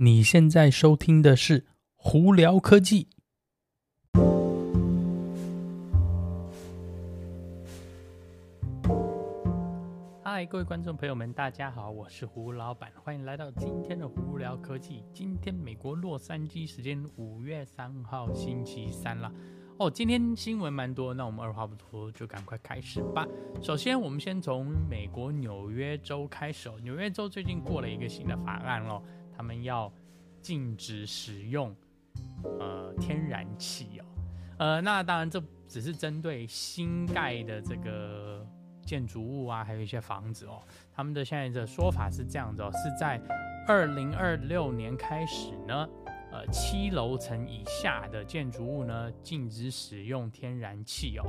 你现在收听的是《胡聊科技》。嗨，各位观众朋友们，大家好，我是胡老板，欢迎来到今天的《胡聊科技》。今天美国洛杉矶时间五月三号星期三了。哦，今天新闻蛮多，那我们二话不说就赶快开始吧。首先，我们先从美国纽约州开始。纽约州最近过了一个新的法案喽，他们要禁止使用呃天然气哦。呃，那当然这只是针对新盖的这个建筑物啊，还有一些房子哦。他们的现在的说法是这样子哦，是在二零二六年开始呢。呃，七楼层以下的建筑物呢，禁止使用天然气哦。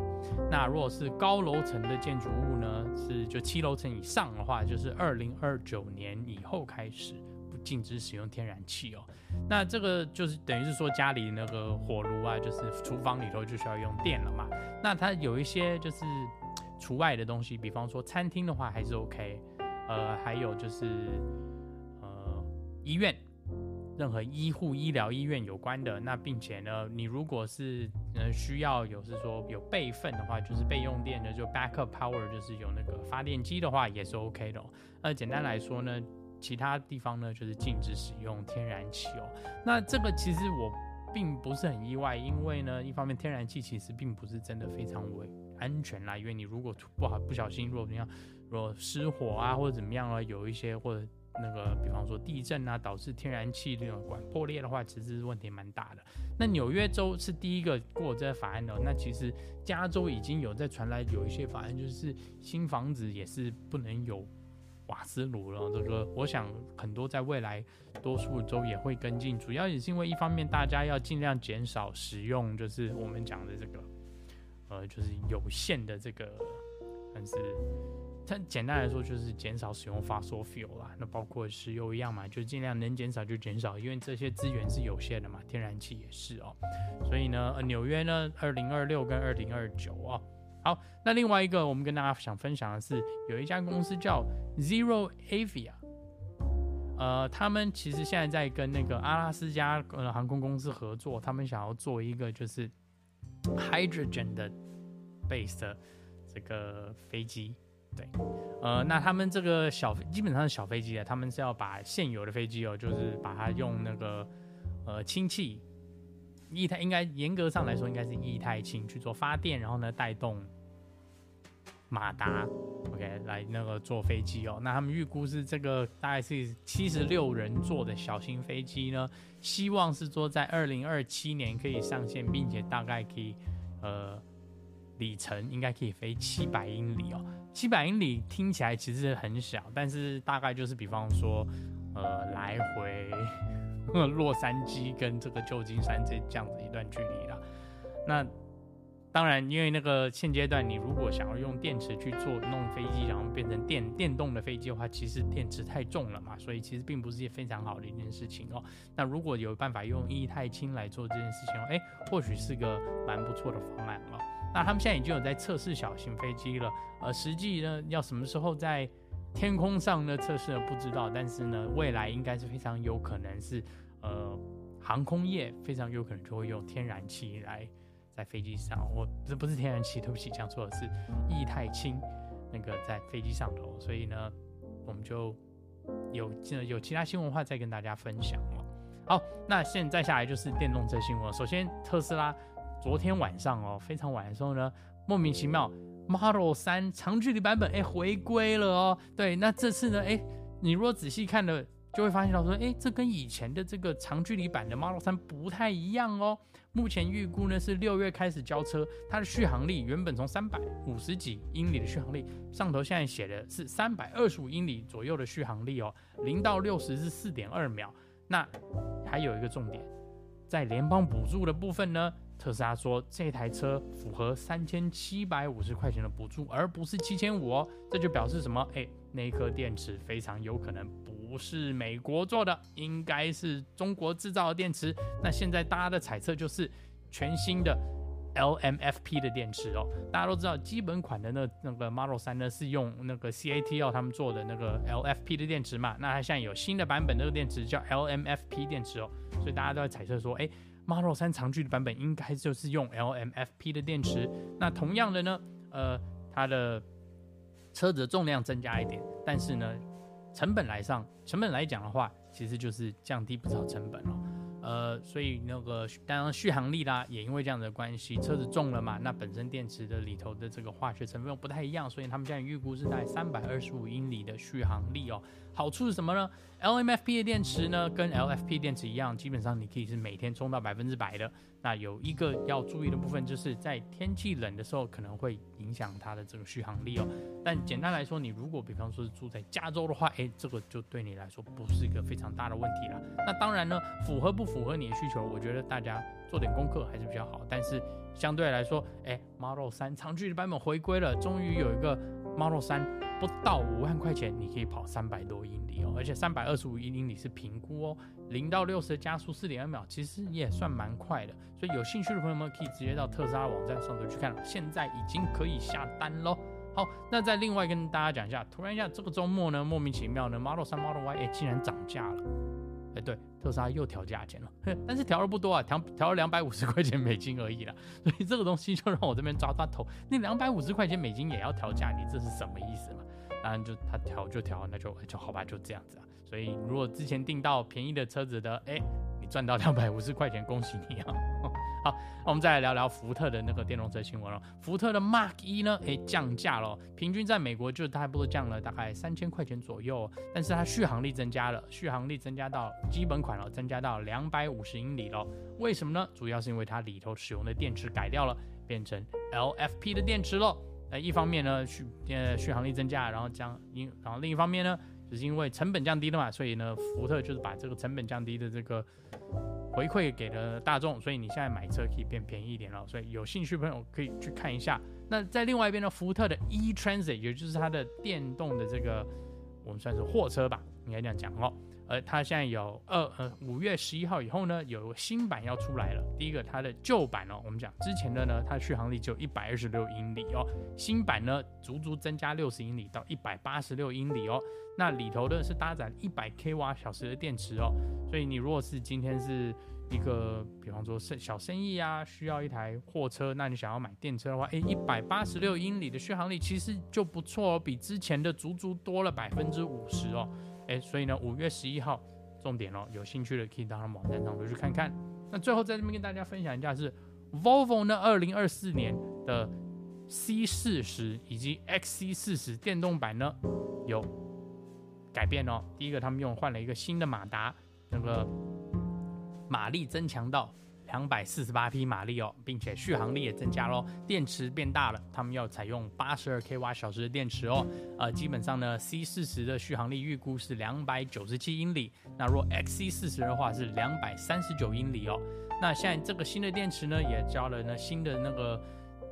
那如果是高楼层的建筑物呢，是就七楼层以上的话，就是二零二九年以后开始禁止使用天然气哦。那这个就是等于是说家里那个火炉啊，就是厨房里头就需要用电了嘛。那它有一些就是除外的东西，比方说餐厅的话还是 OK。呃，还有就是呃医院。任何医护、医疗、医院有关的，那并且呢，你如果是呃需要有是说有备份的话，就是备用电的，就 backup power，就是有那个发电机的话，也是 OK 的哦。那简单来说呢，其他地方呢就是禁止使用天然气哦。那这个其实我并不是很意外，因为呢，一方面天然气其实并不是真的非常为安全啦，因为你如果不好不小心，如果怎么样，如果失火啊或者怎么样啊，有一些或者。那个，比方说地震啊，导致天然气那种管破裂的话，其实问题蛮大的。那纽约州是第一个过这个法案的，那其实加州已经有在传来有一些法案，就是新房子也是不能有瓦斯炉了。这个我想很多在未来多数州也会跟进，主要也是因为一方面大家要尽量减少使用，就是我们讲的这个，呃，就是有限的这个，但是。它简单来说就是减少使用 fossil fuel 啦，那包括石油一样嘛，就尽量能减少就减少，因为这些资源是有限的嘛，天然气也是哦。所以呢，呃，纽约呢，二零二六跟二零二九哦。好，那另外一个我们跟大家想分享的是，有一家公司叫 Zero Avia，呃，他们其实现在在跟那个阿拉斯加呃航空公司合作，他们想要做一个就是 hydrogen 的 base 的这个飞机。对，呃，那他们这个小基本上是小飞机啊，他们是要把现有的飞机哦，就是把它用那个呃氢气液态，应该严格上来说应该是液态氢去做发电，然后呢带动马达，OK 来那个坐飞机哦。那他们预估是这个大概是七十六人坐的小型飞机呢，希望是说在二零二七年可以上线，并且大概可以呃。里程应该可以飞七百英里哦，七百英里听起来其实很小，但是大概就是比方说，呃，来回洛杉矶跟这个旧金山这这样子一段距离啦。那当然，因为那个现阶段你如果想要用电池去做弄飞机，然后变成电电动的飞机的话，其实电池太重了嘛，所以其实并不是一件非常好的一件事情哦。那如果有办法用液态氢来做这件事情哦，哎，或许是个蛮不错的方案哦。那他们现在已经有在测试小型飞机了，呃，实际呢要什么时候在天空上呢测试呢不知道，但是呢未来应该是非常有可能是，呃，航空业非常有可能就会用天然气来在飞机上，我这不是天然气，对不起，讲错了，是液态氢那个在飞机上头，所以呢我们就有有其他新闻的话再跟大家分享了。好，那现在下来就是电动车新闻，首先特斯拉。昨天晚上哦，非常晚的时候呢，莫名其妙，Model 3长距离版本哎回归了哦。对，那这次呢，哎，你如果仔细看了，就会发现到说，哎，这跟以前的这个长距离版的 Model 3不太一样哦。目前预估呢是六月开始交车，它的续航力原本从三百五十几英里的续航力，上头现在写的是三百二十五英里左右的续航力哦，零到六十是四点二秒。那还有一个重点，在联邦补助的部分呢。特斯拉说，这台车符合三千七百五十块钱的补助，而不是七千五哦。这就表示什么？哎，那一颗电池非常有可能不是美国做的，应该是中国制造的电池。那现在大家的猜测就是，全新的 LMFP 的电池哦。大家都知道，基本款的那那个 Model 3呢是用那个 CATL 他们做的那个 LFP 的电池嘛。那它现在有新的版本，这个电池叫 LMFP 电池哦。所以大家都在猜测说，哎，Model 3长距离版本应该就是用 LMFP 的电池。那同样的呢，呃，它的车子的重量增加一点，但是呢，成本来上，成本来讲的话，其实就是降低不少成本哦。呃，所以那个当然续航力啦，也因为这样的关系，车子重了嘛，那本身电池的里头的这个化学成分不太一样，所以他们现在预估是在三百二十五英里的续航力哦。好处是什么呢？LMFP 的电池呢，跟 LFP 电池一样，基本上你可以是每天充到百分之百的。那有一个要注意的部分，就是在天气冷的时候，可能会影响它的这个续航力哦。但简单来说，你如果比方说是住在加州的话，诶，这个就对你来说不是一个非常大的问题了。那当然呢，符合不符合你的需求，我觉得大家做点功课还是比较好。但是相对来说，诶，Model 3长距离版本回归了，终于有一个 Model 三。不到五万块钱，你可以跑三百多英里哦，而且三百二十五英里是评估哦，零到六十的加速四点二秒，其实也算蛮快的。所以有兴趣的朋友们可以直接到特斯拉网站上头去看，现在已经可以下单喽。好，那再另外跟大家讲一下，突然一下这个周末呢，莫名其妙呢，Model 三、Model Y 哎竟然涨价了。哎，对，特斯拉又调价钱了，但是调的不多啊，调调了两百五十块钱美金而已啦。所以这个东西就让我这边抓抓头，那两百五十块钱美金也要调价，你这是什么意思嘛？当然就他调就调，那就就好吧，就这样子啊。所以如果之前订到便宜的车子的，哎、你赚到两百五十块钱，恭喜你啊！好，我们再来聊聊福特的那个电动车新闻了。福特的 Mark 一呢，哎、欸，降价了，平均在美国就大概不多降了大概三千块钱左右，但是它续航力增加了，续航力增加到基本款了，增加到两百五十英里了。为什么呢？主要是因为它里头使用的电池改掉了，变成 LFP 的电池了。呃，一方面呢，续呃续航力增加，然后将因，然后另一方面呢，就是因为成本降低了嘛，所以呢，福特就是把这个成本降低的这个回馈给了大众，所以你现在买车可以变便宜一点了，所以有兴趣朋友可以去看一下。那在另外一边呢，福特的 E-Transit，也就是它的电动的这个，我们算是货车吧，应该这样讲哦。而它现在有二呃五月十一号以后呢，有新版要出来了。第一个，它的旧版哦，我们讲之前的呢，它续航力就一百二十六英里哦。新版呢，足足增加六十英里到一百八十六英里哦。那里头的是搭载一百 k 瓦小时的电池哦。所以你如果是今天是一个，比方说生小生意啊，需要一台货车，那你想要买电车的话，诶，一百八十六英里的续航力其实就不错哦，比之前的足足多了百分之五十哦。哎，所以呢，五月十一号，重点哦，有兴趣的可以到他们网站上头去看看。那最后在这边跟大家分享一下是，Volvo 呢，二零二四年的 C 四十以及 XC 四十电动版呢有改变哦。第一个，他们用换了一个新的马达，那个马力增强到。两百四十八匹马力哦，并且续航力也增加喽，电池变大了，他们要采用八十二 k 瓦小时的电池哦，呃，基本上呢，C 四十的续航力预估是两百九十七英里，那若 XC 四十的话是两百三十九英里哦，那现在这个新的电池呢，也加了呢新的那个。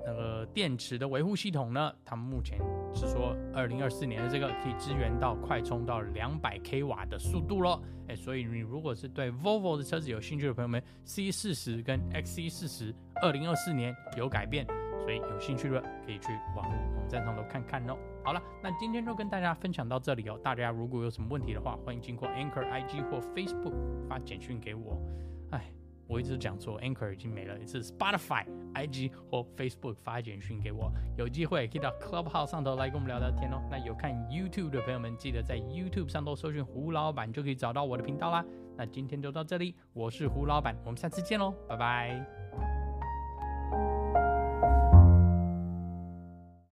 那个电池的维护系统呢，他们目前是说，二零二四年的这个可以支援到快充到两百 k 瓦的速度喽。哎，所以你如果是对 Volvo 的车子有兴趣的朋友们，C 四十跟 XC 四十二零二四年有改变，所以有兴趣的可以去网网站上头看看喽。好了，那今天就跟大家分享到这里哦。大家如果有什么问题的话，欢迎经过 Anchor IG 或 Facebook 发简讯给我。哎。我一直讲说，Anchor 已经没了，一次 Spotify、IG 或 Facebook 发简讯给我，有机会可以到 Clubhouse 上头来跟我们聊聊天哦。那有看 YouTube 的朋友们，记得在 YouTube 上头搜寻胡老板，就可以找到我的频道啦。那今天就到这里，我是胡老板，我们下次见喽，拜拜。